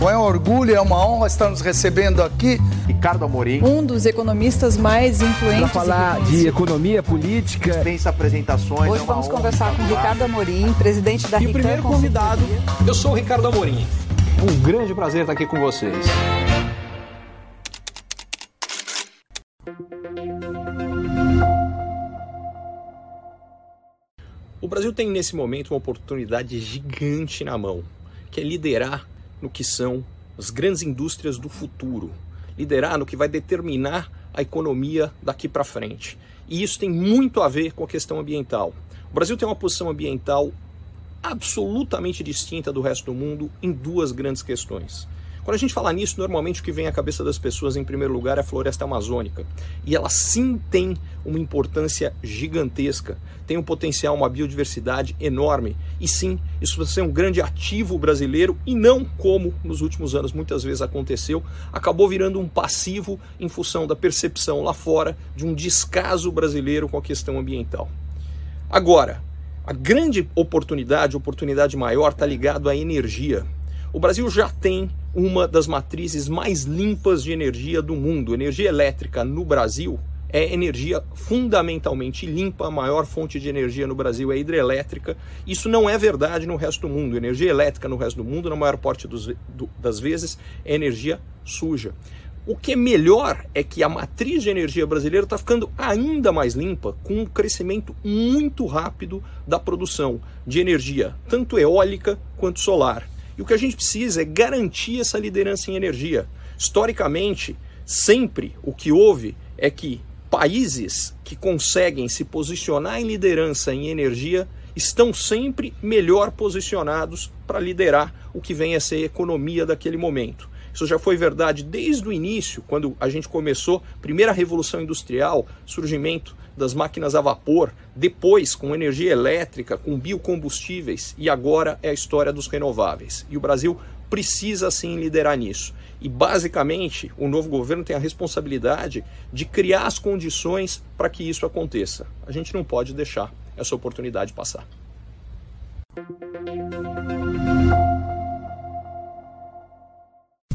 Bom, é um orgulho, é uma honra estar nos recebendo aqui. Ricardo Amorim. Um dos economistas mais influentes. Para falar de economia política. Dispensa apresentações. Hoje é vamos conversar com Ricardo Amorim, presidente da E o primeiro convidado, eu sou o Ricardo Amorim. Um grande prazer estar aqui com vocês. O Brasil tem nesse momento uma oportunidade gigante na mão, que é liderar no que são as grandes indústrias do futuro, liderar no que vai determinar a economia daqui para frente. E isso tem muito a ver com a questão ambiental. O Brasil tem uma posição ambiental absolutamente distinta do resto do mundo em duas grandes questões. Quando a gente fala nisso, normalmente o que vem à cabeça das pessoas em primeiro lugar é a floresta amazônica. E ela sim tem uma importância gigantesca, tem um potencial, uma biodiversidade enorme. E sim, isso vai ser um grande ativo brasileiro e não como nos últimos anos muitas vezes aconteceu, acabou virando um passivo em função da percepção lá fora de um descaso brasileiro com a questão ambiental. Agora, a grande oportunidade, oportunidade maior, está ligado à energia. O Brasil já tem uma das matrizes mais limpas de energia do mundo. Energia elétrica no Brasil é energia fundamentalmente limpa, a maior fonte de energia no Brasil é hidrelétrica. Isso não é verdade no resto do mundo. Energia elétrica no resto do mundo, na maior parte dos, do, das vezes, é energia suja. O que é melhor é que a matriz de energia brasileira está ficando ainda mais limpa, com um crescimento muito rápido da produção de energia, tanto eólica quanto solar. E o que a gente precisa é garantir essa liderança em energia. Historicamente, sempre o que houve é que países que conseguem se posicionar em liderança em energia estão sempre melhor posicionados para liderar o que vem a ser a economia daquele momento. Isso já foi verdade desde o início, quando a gente começou, primeira revolução industrial, surgimento das máquinas a vapor, depois com energia elétrica, com biocombustíveis e agora é a história dos renováveis. E o Brasil precisa sim liderar nisso. E basicamente, o novo governo tem a responsabilidade de criar as condições para que isso aconteça. A gente não pode deixar essa oportunidade passar.